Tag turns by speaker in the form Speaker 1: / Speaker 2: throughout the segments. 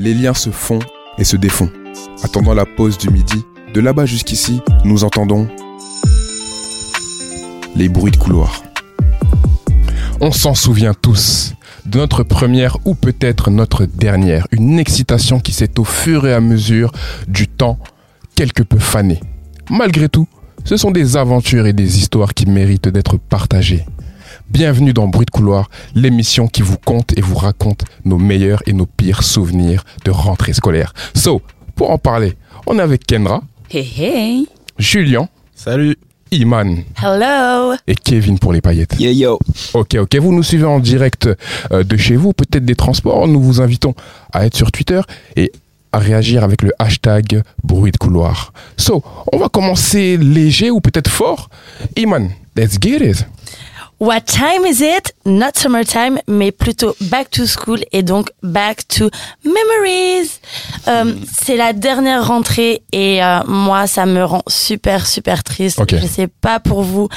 Speaker 1: les liens se font et se défont. Attendant la pause du midi, de là-bas jusqu'ici, nous entendons les bruits de couloir. On s'en souvient tous de notre première ou peut-être notre dernière, une excitation qui s'est au fur et à mesure du temps quelque peu fanée. Malgré tout, ce sont des aventures et des histoires qui méritent d'être partagées. Bienvenue dans Bruit de couloir, l'émission qui vous compte et vous raconte nos meilleurs et nos pires souvenirs de rentrée scolaire. So, pour en parler, on est avec Kendra,
Speaker 2: Hey hey.
Speaker 1: Julien,
Speaker 3: Salut.
Speaker 1: Iman
Speaker 2: Hello.
Speaker 1: et Kevin pour les paillettes.
Speaker 3: Yo yo.
Speaker 1: Ok, ok, vous nous suivez en direct euh, de chez vous, peut-être des transports. Nous vous invitons à être sur Twitter et à réagir avec le hashtag bruit de couloir. So, on va commencer léger ou peut-être fort. Iman, let's get it.
Speaker 2: What time is it? Not summertime, mais plutôt back to school et donc back to memories. Euh, C'est la dernière rentrée et euh, moi, ça me rend super, super triste.
Speaker 1: Ok.
Speaker 2: Je sais pas pour vous,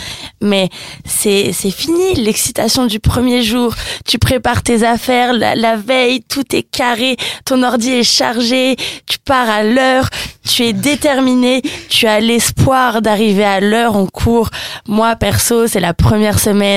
Speaker 2: mais c'est c'est fini l'excitation du premier jour. Tu prépares tes affaires la, la veille, tout est carré, ton ordi est chargé, tu pars à l'heure, tu es déterminé, tu as l'espoir d'arriver à l'heure en cours. Moi, perso, c'est la première semaine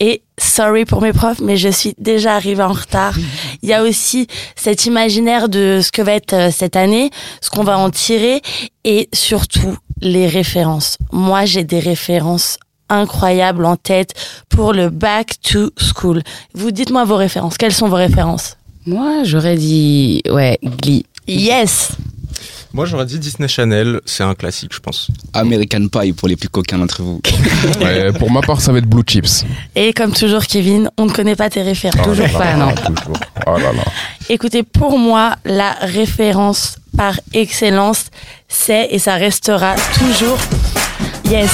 Speaker 2: et sorry pour mes profs, mais je suis déjà arrivée en retard. Il y a aussi cet imaginaire de ce que va être euh, cette année, ce qu'on va en tirer et surtout les références. Moi, j'ai des références incroyables en tête pour le back to school. Vous dites-moi vos références. Quelles sont vos références?
Speaker 4: Moi, j'aurais dit, ouais, Glee.
Speaker 2: Yes!
Speaker 3: Moi j'aurais dit Disney Channel, c'est un classique je pense.
Speaker 5: American Pie pour les plus coquins d'entre vous.
Speaker 1: Ouais, pour ma part, ça va être Blue Chips.
Speaker 2: Et comme toujours, Kevin, on ne connaît pas tes références.
Speaker 4: Toujours
Speaker 1: Oh là
Speaker 4: pas,
Speaker 1: là,
Speaker 4: non.
Speaker 1: Toujours. Oh là là.
Speaker 2: Écoutez, pour moi, la référence par excellence, c'est et ça restera toujours. Yes,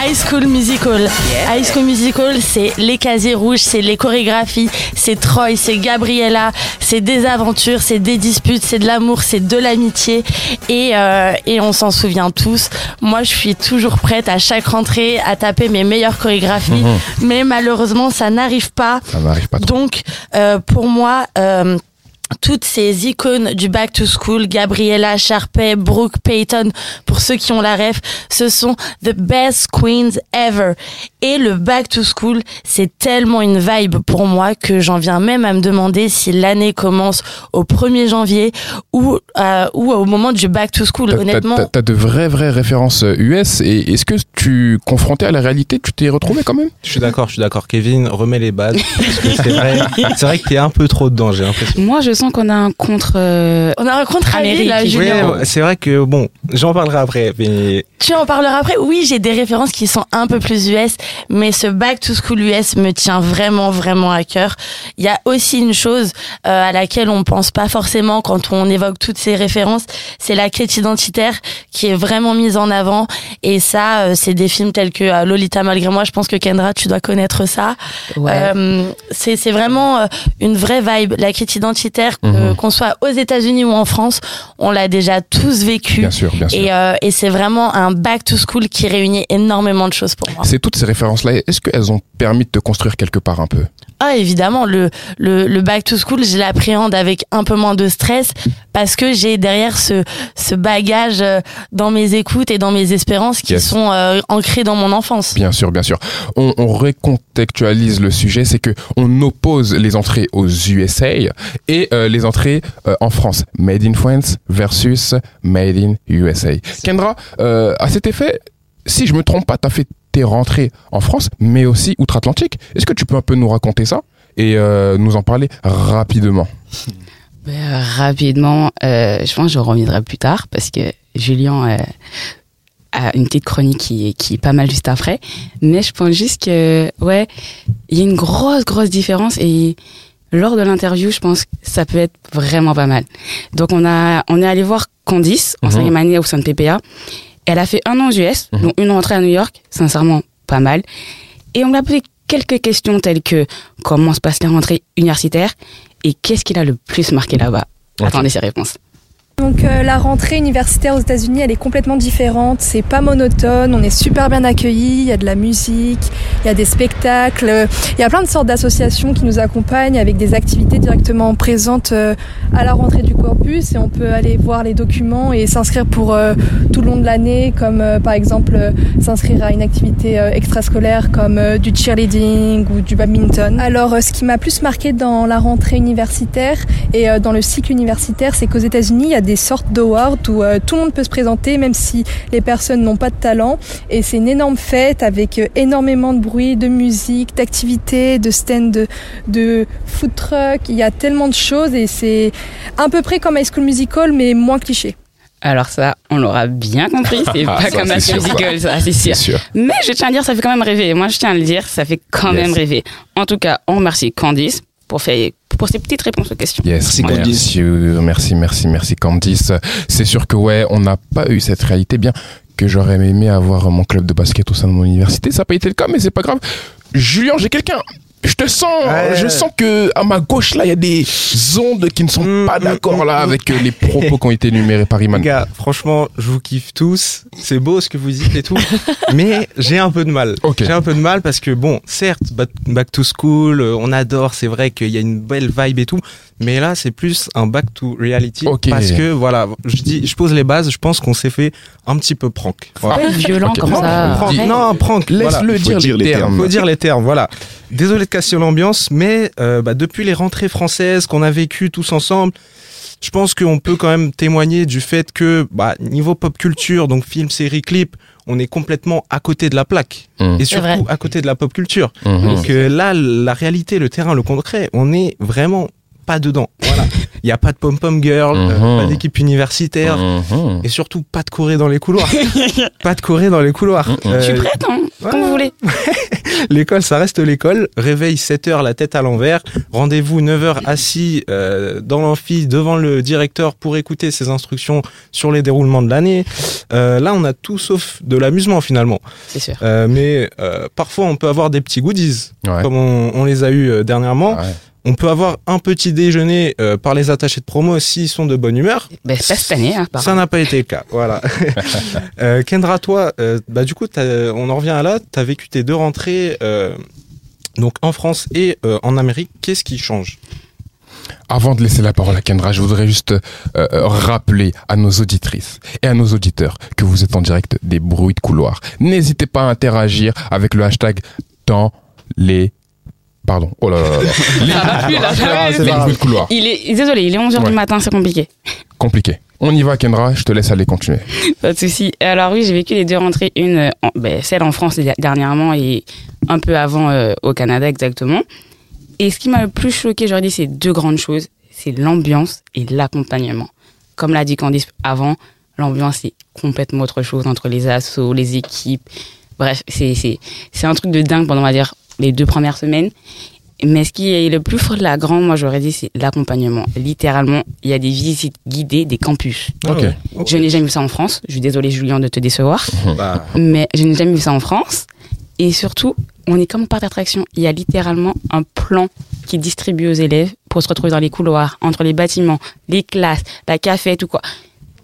Speaker 2: High School Musical. High School Musical, c'est les casiers rouges, c'est les chorégraphies, c'est Troy, c'est Gabriella, c'est des aventures, c'est des disputes, c'est de l'amour, c'est de l'amitié et, euh, et on s'en souvient tous. Moi, je suis toujours prête à chaque rentrée à taper mes meilleures chorégraphies, mais malheureusement, ça n'arrive pas.
Speaker 1: Ça n'arrive pas trop.
Speaker 2: Donc, euh, pour moi, euh, toutes ces icônes du Back to School, Gabriella Sharpay, Brooke Payton, pour ceux qui ont la ref, ce sont the best queens ever. Et le Back to School, c'est tellement une vibe pour moi que j'en viens même à me demander si l'année commence au 1er janvier ou, euh, ou au moment du Back to School. Honnêtement,
Speaker 1: T'as t'as de vraies, vraies références euh, US et est-ce que tu, confronté à la réalité, tu t'es retrouvé quand même?
Speaker 3: Je suis d'accord, je suis d'accord. Kevin, remets les bases. Parce que c'est vrai, c'est vrai que t'es un peu trop dedans, j'ai l'impression.
Speaker 4: Moi, je sens qu'on a un contre. euh,
Speaker 2: on a un contre
Speaker 4: Amérique.
Speaker 2: là,
Speaker 4: Oui,
Speaker 3: c'est vrai que bon, j'en parlerai après, mais
Speaker 2: Tu en parleras après. Oui, j'ai des références qui sont un peu plus US, mais ce Back to School US me tient vraiment, vraiment à cœur. Il y a aussi une chose euh, à laquelle on pense pas forcément quand on évoque toutes ces références, c'est la quête identitaire qui est vraiment mise en avant. Et ça, euh, c'est des films tels que euh, Lolita malgré moi. Je pense que Kendra, tu dois connaître ça.
Speaker 4: ouais.
Speaker 2: Euh, c'est vraiment euh, une vraie vibe. La quête identitaire, euh,
Speaker 1: Mhm.
Speaker 2: qu'on soit aux États-Unis ou en France, on l'a déjà tous vécu.
Speaker 1: Bien sûr, bien sûr.
Speaker 2: Et, euh, et c'est vraiment un back to school qui réunit énormément de choses pour moi.
Speaker 1: C'est toutes ces références-là, est-ce qu'elles ont permis de te construire quelque part un peu?
Speaker 2: Ah évidemment, le, le, le back to school, je l'appréhende avec un peu moins de stress parce que j'ai derrière ce, ce bagage euh, dans mes écoutes et dans mes espérances qui
Speaker 1: Yes.
Speaker 2: sont euh, ancrées dans mon enfance.
Speaker 1: Bien sûr, bien sûr. On, on recontextualise le sujet, c'est que on oppose les entrées aux USA et euh, les entrées euh, en France. Made in France versus Made in USA. Kendra, à cet effet, si je me trompe pas, t'as fait tes rentrées en France, mais aussi outre-Atlantique. Est-ce que tu peux un peu nous raconter ça et euh, nous en parler rapidement?
Speaker 4: Ben, rapidement, euh, je pense que je reviendrai plus tard parce que Julien euh, a une petite chronique qui, est- qui est pas mal juste après. Mais je pense juste que, ouais, il y a une grosse, grosse différence et lors de l'interview, je pense que ça peut être vraiment pas mal. Donc, on, a, on est allé voir Candice en cinquième année au sein de PPA. Elle a fait un an aux US,
Speaker 1: Mhm.
Speaker 4: dont une rentrée à New York, sincèrement pas mal. Et on lui a posé quelques questions telles que comment se passe la rentrée universitaire et qu'est-ce qu'il a le plus marqué là-bas? Attendez ses réponses.
Speaker 6: Donc euh, la rentrée universitaire aux États-Unis, elle est complètement différente. C'est pas monotone. On est super bien accueillis. Il y a de la musique, il y a des spectacles, il y a plein de sortes d'associations qui nous accompagnent avec des activités directement présentes euh, à la rentrée du corpus et on peut aller voir les documents et s'inscrire pour euh, tout le long de l'année, comme par exemple s'inscrire à une activité extrascolaire comme du cheerleading ou du badminton. Alors ce qui m'a plus marqué dans la rentrée universitaire et dans le cycle universitaire, c'est qu'aux États-Unis, il y a des sortes d'awards où euh, tout le monde peut se présenter, même si les personnes n'ont pas de talent. Et c'est une énorme fête avec euh, énormément de bruit, de musique, d'activités, de stands de, de food truck. Il y a tellement de choses et c'est à peu près comme High School Musical, mais moins cliché.
Speaker 4: Alors ça, on l'aura bien compris, c'est
Speaker 1: Ah,
Speaker 4: pas
Speaker 1: ça,
Speaker 4: comme la
Speaker 1: sûr,
Speaker 4: musical, ça, c'est
Speaker 1: C'est
Speaker 4: sûr.
Speaker 1: sûr.
Speaker 4: Mais je tiens à dire, ça fait quand même rêver. Moi, je tiens à le dire, ça fait quand
Speaker 1: Yes.
Speaker 4: même rêver. En tout cas, on remercie Candice pour, faire, pour ces petites réponses aux questions.
Speaker 1: Yes,
Speaker 5: Merci,
Speaker 1: merci,
Speaker 5: Candice.
Speaker 1: merci, merci, merci Candice. C'est sûr que ouais, on n'a pas eu cette réalité bien que j'aurais aimé avoir mon club de basket au sein de mon université. Ça n'a pas été le cas, mais c'est pas grave. Julien, j'ai quelqu'un. Je te sens,
Speaker 3: Ouais.
Speaker 1: je sens que à ma gauche là, il y a des ondes qui ne sont
Speaker 3: Mm,
Speaker 1: pas
Speaker 3: mm,
Speaker 1: d'accord
Speaker 3: mm,
Speaker 1: là avec euh, les propos qui ont été énumérés par
Speaker 3: Les
Speaker 1: Iman.
Speaker 3: gars, franchement, je vous kiffe tous. C'est beau ce que vous dites et tout. mais j'ai un peu de mal. J'ai un peu de mal parce que bon, certes, back, to school, euh, on adore, c'est vrai qu'il y a une belle vibe et tout. Mais là, c'est plus un back to reality. Parce que voilà, je dis, je pose les bases, je pense qu'on s'est fait un petit peu prank. Voilà.
Speaker 4: Violent
Speaker 1: Ok.
Speaker 4: comme
Speaker 1: Non,
Speaker 4: ça.
Speaker 3: Prank. Non, prank.
Speaker 1: Laisse-le dire,
Speaker 5: dire
Speaker 1: les
Speaker 5: les
Speaker 1: termes.
Speaker 3: Faut dire les termes, voilà. Désolé de casser l'ambiance, mais euh, bah, depuis les rentrées françaises qu'on a vécues tous ensemble, je pense qu'on peut quand même témoigner du fait que, bah, niveau pop culture, donc film, série, clip, on est complètement à côté de la plaque.
Speaker 1: Mm.
Speaker 3: Et surtout à côté de la pop culture.
Speaker 1: Mhm.
Speaker 3: Donc euh, là, la réalité, le terrain, le concret, on est vraiment pas dedans. Voilà. Il n'y a pas de pom-pom girl, euh,
Speaker 1: Mhm.
Speaker 3: pas d'équipe universitaire.
Speaker 1: Mhm.
Speaker 3: Et surtout, pas de Corée dans les couloirs. pas de Corée dans les couloirs.
Speaker 1: Mhm.
Speaker 4: Je suis
Speaker 3: Euh,
Speaker 4: prête, hein, comme vous voulez.
Speaker 3: L'école, ça reste l'école. Réveil 7h, la tête à l'envers. Rendez-vous 9h assis euh, dans l'amphi devant le directeur pour écouter ses instructions sur les déroulements de l'année. Euh, là, on a tout sauf de l'amusement finalement.
Speaker 4: C'est sûr.
Speaker 3: Euh, mais euh, parfois, on peut avoir des petits goodies,
Speaker 1: Ouais.
Speaker 3: comme on, on les a eu euh, dernièrement.
Speaker 1: Ouais.
Speaker 3: On peut avoir un petit déjeuner euh, par les attachés de promo s'ils sont de bonne humeur.
Speaker 4: Ben, pas cette année, hein,
Speaker 3: Ça n'a pas été le cas, voilà. euh, Kendra, toi, euh, bah du coup, t'as- on en revient à là. Tu as vécu tes deux rentrées, euh, donc en France et euh, en Amérique. Qu'est-ce qui change?
Speaker 1: Avant de laisser la parole à Kendra, je voudrais juste euh, euh, rappeler à nos auditrices et à nos auditeurs que vous êtes en direct des bruits de couloir. N'hésitez pas à interagir avec le hashtag dans les... Pardon. Oh là là là là. Les,
Speaker 4: Ça va plus, là,
Speaker 1: les bruits de couloir.
Speaker 4: Il est, désolé, il est 11h
Speaker 1: Ouais.
Speaker 4: du matin, c'est compliqué.
Speaker 1: Compliqué. On y va, Kendra. Je te laisse aller continuer.
Speaker 4: Pas de souci. Alors oui, j'ai vécu les deux rentrées, une, euh, en- ben, celle en France der- dernièrement et un peu avant euh, au Canada exactement. Et ce qui m'a le plus choqué, j'aurais dit, c'est deux grandes choses. C'est l'ambiance et l'accompagnement. Comme l'a dit Candice avant, l'ambiance c'est complètement autre chose entre les assos, les équipes. Bref, c'est c'est c'est un truc de dingue pendant on va dire les deux premières semaines. Mais ce qui est le plus flagrant, moi j'aurais dit, c'est l'accompagnement. Littéralement, il y a des visites guidées des campus.
Speaker 3: Ouais.
Speaker 4: Je n'ai jamais vu ça en France. Je suis désolée, Julien, de te décevoir.
Speaker 3: Bah,
Speaker 4: Mais je n'ai jamais vu ça en France. Et surtout, on est comme au parc d'attraction. Il y a littéralement un plan qui est distribué aux élèves pour se retrouver dans les couloirs, entre les bâtiments, les classes, la cafette ou quoi.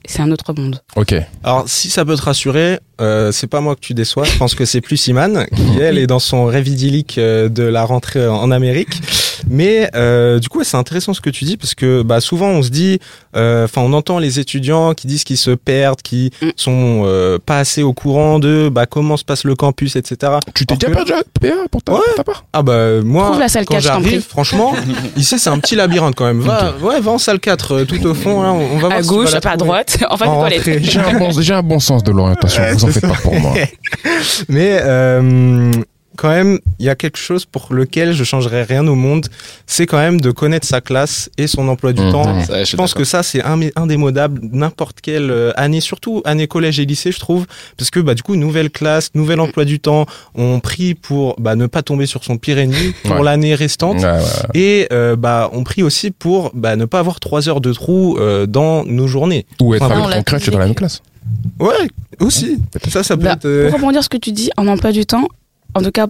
Speaker 4: C'est un autre monde.
Speaker 1: Ok.
Speaker 3: alors, si ça peut te rassurer, euh, c'est pas moi que tu déçois. Je pense que c'est plus Iman qui, elle, est dans son rêve idyllique euh, de la rentrée en Amérique. Mais euh, du coup, c'est intéressant ce que tu dis parce que bah, souvent on se dit, euh, enfin, on entend les étudiants qui disent qu'ils se perdent, qui
Speaker 4: Mm.
Speaker 3: sont euh, pas assez au courant de bah, comment se passe le campus, etc.
Speaker 1: Tu t'es déjà perdu à PA pour ta,
Speaker 3: Ouais.
Speaker 1: ta part?
Speaker 3: Ah bah moi
Speaker 4: Trouve la salle
Speaker 3: quand
Speaker 4: 4, je t'en
Speaker 3: j'arrive
Speaker 4: prie.
Speaker 3: franchement ici c'est un petit labyrinthe quand même va ouais va en salle 4 euh, tout au fond là, on va voir
Speaker 4: À gauche, pas à droite, en face des.
Speaker 1: J'ai un, bon, j'ai un bon sens de l'orientation.
Speaker 3: Ouais,
Speaker 1: vous en faites pas pour moi.
Speaker 3: mais euh, quand même il y a quelque chose pour lequel je changerais rien au monde c'est quand même de connaître sa classe et son emploi du
Speaker 1: Mhm.
Speaker 3: temps je pense que ça c'est un- indémodable n'importe quelle euh, année surtout année collège et lycée je trouve parce que bah du coup nouvelle classe nouvel emploi du temps on prie pour bah, ne pas tomber sur son pire ennemi pour
Speaker 1: Ouais.
Speaker 3: l'année restante
Speaker 1: Ouais, ouais.
Speaker 3: Et euh, bah, on prie aussi pour bah, ne pas avoir trois heures de trou euh, dans nos journées.
Speaker 1: Ou être
Speaker 3: Ah,
Speaker 1: avec ton dans la même classe.
Speaker 3: Ouais, aussi. Ça, ça peut
Speaker 4: Bah,
Speaker 3: être. euh,
Speaker 4: Pour rebondir sur ce que tu dis, en emploi du temps, en tout cas,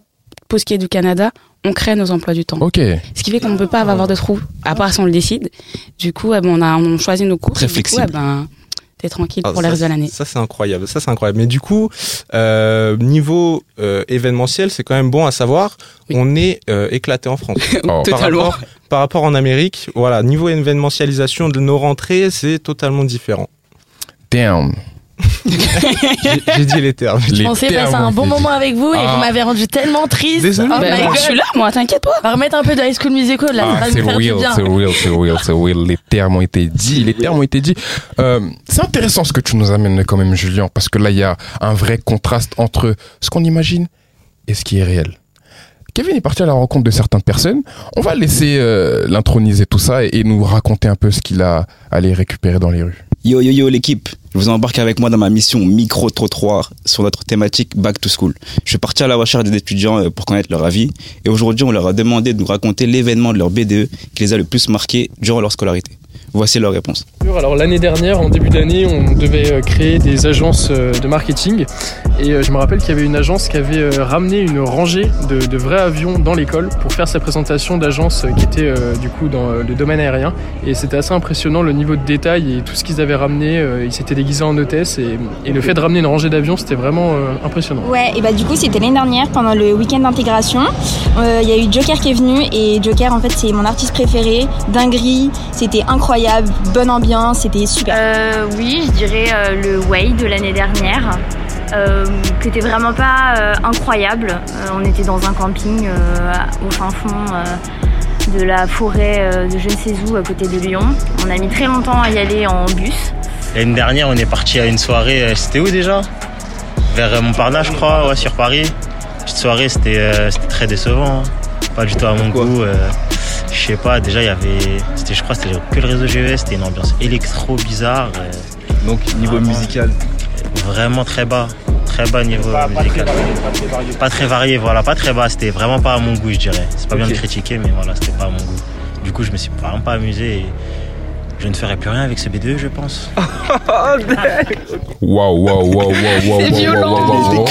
Speaker 4: pour ce qui est du Canada, on crée nos emplois du temps.
Speaker 1: Ok.
Speaker 4: Ce qui fait qu'on ne peut pas avoir de trous, à part si on le décide. Du coup, eh ben, on, a, on choisit nos cours.
Speaker 5: Très
Speaker 4: du coup,
Speaker 5: flexible.
Speaker 4: eh ben, t'es tranquille
Speaker 3: Ah,
Speaker 4: pour le reste de l'année.
Speaker 3: Ça c'est incroyable, ça c'est incroyable. Mais du coup, euh, niveau euh, événementiel, c'est quand même bon à savoir.
Speaker 4: Oui.
Speaker 3: On est euh, éclaté en France.
Speaker 1: Oh.
Speaker 3: Par
Speaker 4: Totalement.
Speaker 3: rapport, par rapport en Amérique, voilà, niveau événementialisation de nos rentrées, c'est totalement différent.
Speaker 1: Damn.
Speaker 3: J'ai dit les termes.
Speaker 1: Les
Speaker 2: Je pensais passer un bon moment avec vous et
Speaker 1: Ah.
Speaker 2: vous m'avez rendu tellement triste.
Speaker 3: Désolé.
Speaker 2: Oh
Speaker 4: Ben, je suis là, moi, t'inquiète pas.
Speaker 2: On va remettre un peu de High School Musical là,
Speaker 1: Ah, c'est real, c'est real, c'est real, c'est real. Les termes ont été dits, les termes ont été dits. Euh, c'est intéressant ce que tu nous amènes quand même, Julien, parce que là, il y a un vrai contraste entre ce qu'on imagine et ce qui est réel. Kevin est parti à la rencontre de certaines personnes. On va laisser euh, l'introniser tout ça et, et nous raconter un peu ce qu'il a allé récupérer dans les rues.
Speaker 5: Yo yo yo l'équipe, je vous embarque avec moi dans ma mission micro trottoir sur notre thématique Back to School. Je suis parti à la recherche des étudiants euh, pour connaître leur avis et aujourd'hui on leur a demandé de nous raconter l'événement de leur BDE qui les a le plus marqués durant leur scolarité. Voici leur réponse.
Speaker 7: Alors l'année dernière, en début d'année, on devait euh, créer des agences euh, de marketing et euh, je me rappelle qu'il y avait une agence qui avait ramené une rangée de, de vrais avions dans l'école pour faire sa présentation d'agence qui était du coup dans le domaine aérien et c'était assez impressionnant le niveau de détail et tout ce qu'ils avaient ramené. Ils s'étaient déguisés en hôtesse et, et le fait de ramener une rangée d'avions c'était vraiment impressionnant.
Speaker 8: Ouais, et bah du coup c'était l'année dernière pendant le week-end d'intégration. Euh, Il y a eu Joker qui est venu et Joker en fait c'est mon artiste préféré. Dinguerie, c'était incroyable, bonne ambiance, c'était super.
Speaker 9: Euh, oui, je dirais euh, le Way de l'année dernière, euh, qui était vraiment pas euh, incroyable. Euh, on était dans un camping euh, au fin fond euh, de la forêt euh, de je ne sais où à côté de Lyon. On a mis très longtemps à y aller en bus.
Speaker 10: L'année dernière, on est parti à une soirée, c'était où déjà? Vers Montparnasse, je crois, ouais, sur Paris. Petite soirée, c'était euh, c'était très décevant. hein. Pas du tout à mon goût. Je sais pas, déjà, il y avait. c'était- Je crois que c'était que le réseau GES, c'était une ambiance électro bizarre. euh,
Speaker 5: Donc niveau musical,
Speaker 10: vraiment très bas. Très bas niveau musical. Pas très varié, voilà, pas très bas. C'était vraiment pas à mon goût, je dirais. C'est pas bien de critiquer, mais voilà, c'était pas à mon goût. Du coup, je me suis vraiment pas amusé et je ne ferai plus rien avec ce BDE, je pense.
Speaker 1: Waouh, waouh, waouh, waouh, waouh, waouh, waouh, waouh.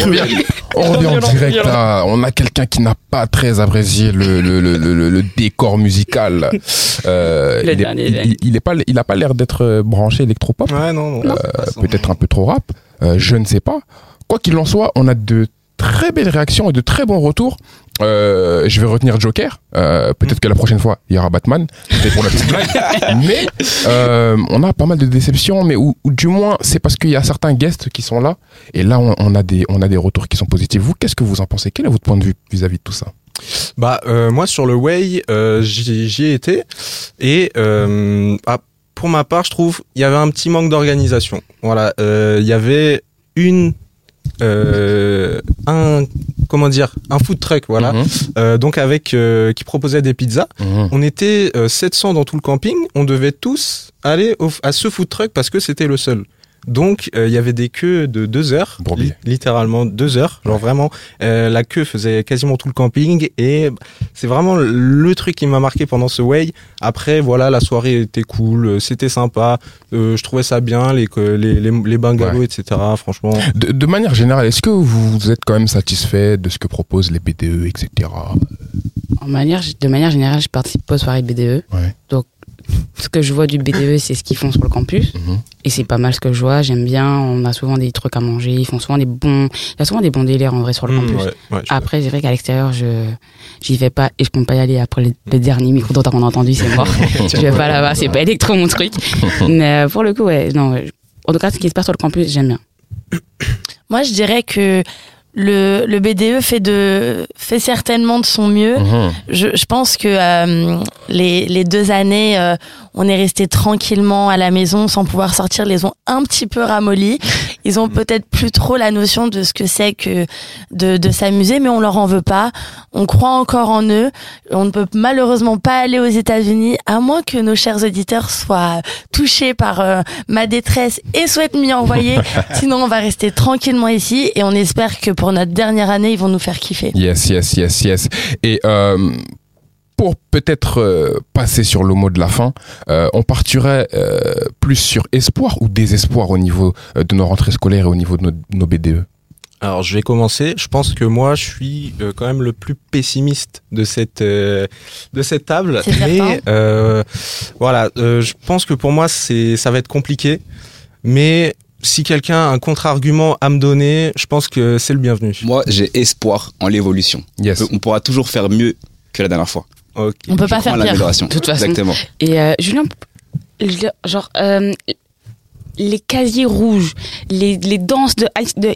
Speaker 1: On revient- en direct on a quelqu'un qui n'a pas très apprécié le, le, le, le, le décor musical. Euh, il, est,
Speaker 4: dernier,
Speaker 1: il, il- il est pas, il a pas l'air d'être euh, branché électropop.
Speaker 3: Ouais, non, non.
Speaker 1: Euh, peut-être un peu trop rap, euh, je ne sais pas. Quoi qu'il en soit, on a de très belles réactions et de très bons retours. Euh, je vais retenir Joker. Euh, peut-être que la prochaine fois, il y aura Batman. C'est pour la petite blague. Mais euh, on a pas mal de déceptions, mais ou, ou du moins, c'est parce qu'il y a certains guests qui sont là. Et là, on, on a des, on a des retours qui sont positifs. Vous, qu'est-ce que vous en pensez? Quel est votre point de vue vis-à-vis de tout ça?
Speaker 3: Bah euh, moi sur le Way, euh, j'y j'y ai été et euh, ah, pour ma part, je trouve il y avait un petit manque d'organisation. Voilà, euh, il y avait une un comment dire un food truck voilà
Speaker 1: Mhm.
Speaker 3: Euh, donc avec euh, qui proposait des pizzas
Speaker 1: Mhm.
Speaker 3: on était euh, 700 dans tout le camping on devait tous aller au- à ce food truck parce que c'était le seul donc euh, il y avait des queues de deux heures li- littéralement deux heures genre vraiment euh, la queue faisait quasiment tout le camping et c'est vraiment le truc qui m'a marqué pendant ce way après voilà la soirée était cool euh, c'était sympa euh, je trouvais ça bien les les les, les bungalows etc franchement
Speaker 1: De, de manière générale, est-ce que vous êtes quand même satisfait de ce que proposent les BDE, etc.
Speaker 4: En manière, de manière générale, je participe pas aux soirées BDE.
Speaker 1: Ouais.
Speaker 4: Donc, ce que je vois du BDE, c'est ce qu'ils font sur le campus.
Speaker 1: Mhm.
Speaker 4: Et c'est pas mal ce que je vois. J'aime bien. On a souvent des trucs à manger. Ils font souvent des bons. Il y a souvent des bons délires en vrai sur le
Speaker 3: Mmh,
Speaker 4: campus.
Speaker 3: ouais, ouais, je-
Speaker 4: Après, c'est vrai qu'à l'extérieur, je j'y vais pas et je compte pas y aller après le, le dernier micro dont on a entendu, c'est mort. je vais pas là-bas, c'est pas électro mon truc. Mais euh, pour le coup, ouais, non. ouais. En tout cas, ce qui se passe sur le campus, j'aime bien.
Speaker 2: Moi, je dirais que le, le BDE fait, de, fait certainement de son mieux.
Speaker 1: Mhm.
Speaker 2: Je, je pense que euh, les, les deux années, euh, on est resté tranquillement à la maison sans pouvoir sortir, les ont un petit peu ramollis. Ils ont peut-être plus trop la notion de ce que c'est que de, de s'amuser, mais on leur en veut pas. On croit encore en eux. On ne peut malheureusement pas aller aux États-Unis, à moins que nos chers auditeurs soient touchés par euh, ma détresse et souhaitent m'y envoyer. Sinon, on va rester tranquillement ici et on espère que pour notre dernière année, ils vont nous faire kiffer.
Speaker 1: Yes, yes, yes, yes. Et euh, pour peut-être euh, passer sur le mot de la fin, euh, on partirait euh, plus sur espoir ou désespoir au niveau de nos rentrées scolaires et au niveau de nos, nos BDE.
Speaker 3: Alors je vais commencer. Je pense que moi je suis euh, quand même le plus pessimiste de cette euh, de cette table.
Speaker 2: C'est
Speaker 3: Mais
Speaker 2: certain.
Speaker 3: euh, voilà, euh, je pense que pour moi c'est ça va être compliqué. Mais si quelqu'un a un contre-argument à me donner, je pense que c'est le bienvenu.
Speaker 5: Moi, j'ai espoir en l'évolution.
Speaker 1: Yes.
Speaker 5: On pourra toujours faire mieux que la dernière fois.
Speaker 3: Ok.
Speaker 2: On peut pas faire pire.
Speaker 5: l'amélioration.
Speaker 4: De toute façon.
Speaker 5: Exactement.
Speaker 4: Et euh, Julien, genre, euh, les casiers rouges, les, les danses de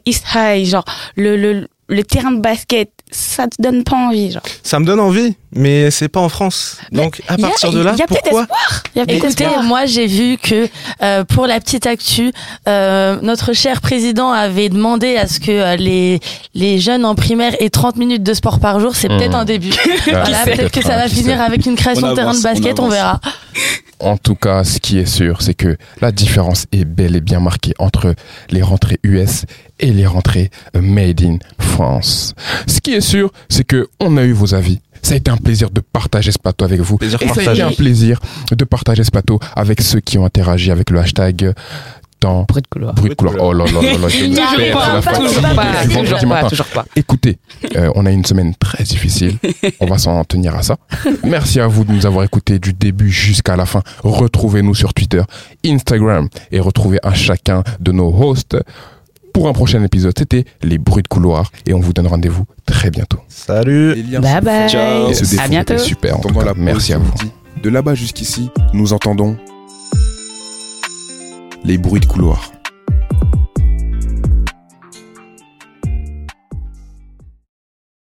Speaker 4: East High, genre, le, le, le terrain de basket, ça te donne pas envie, genre.
Speaker 3: Ça me donne envie, mais c'est pas en France. Donc à
Speaker 4: a-
Speaker 3: partir de là,
Speaker 4: y a
Speaker 3: pourquoi
Speaker 4: Il y a peut-être
Speaker 2: Écoutez,
Speaker 4: espoir.
Speaker 2: moi j'ai vu que euh, pour la petite actu, euh, notre cher président avait demandé à ce que euh, les les jeunes en primaire aient 30 minutes de sport par jour. C'est
Speaker 1: Mhm.
Speaker 2: peut-être un début.
Speaker 1: Ah,
Speaker 2: voilà, peut-être que ça va
Speaker 1: qui
Speaker 2: finir
Speaker 1: sait.
Speaker 2: avec une création
Speaker 5: On
Speaker 2: de terrain de
Speaker 5: on
Speaker 2: basket, on, verra.
Speaker 1: En tout cas, ce qui est sûr, c'est que la différence est bel et bien marquée entre les rentrées US et les rentrées Made in France. Ce qui est sûr, c'est que on a eu vos avis. Ça a été un plaisir de partager ce plateau avec vous.
Speaker 3: Plaisir
Speaker 1: et ça a été
Speaker 3: partagé.
Speaker 1: un plaisir de partager ce plateau avec ceux qui ont interagi avec le hashtag dans
Speaker 4: Bruit de couloir.
Speaker 1: bruit de couloir. Oh là là là là,
Speaker 4: Toujours pas, toujours pas, toujours pas, toujours pas.
Speaker 1: Écoutez, euh, on a une semaine très difficile. On va s'en tenir à ça. Merci à vous de nous avoir écoutés du début jusqu'à la fin. Retrouvez-nous sur Twitter, Instagram et retrouvez un chacun de nos hosts pour un prochain épisode. C'était les bruits de couloir et on vous donne rendez-vous très bientôt.
Speaker 3: Salut.
Speaker 4: Bye bye.
Speaker 5: Ciao.
Speaker 1: Et ce
Speaker 4: À bientôt.
Speaker 1: était super. En tout
Speaker 11: Pendant
Speaker 1: cas,
Speaker 11: la pause,
Speaker 1: merci à vous.
Speaker 11: dit, De là-bas jusqu'ici, nous entendons les bruits de couloir.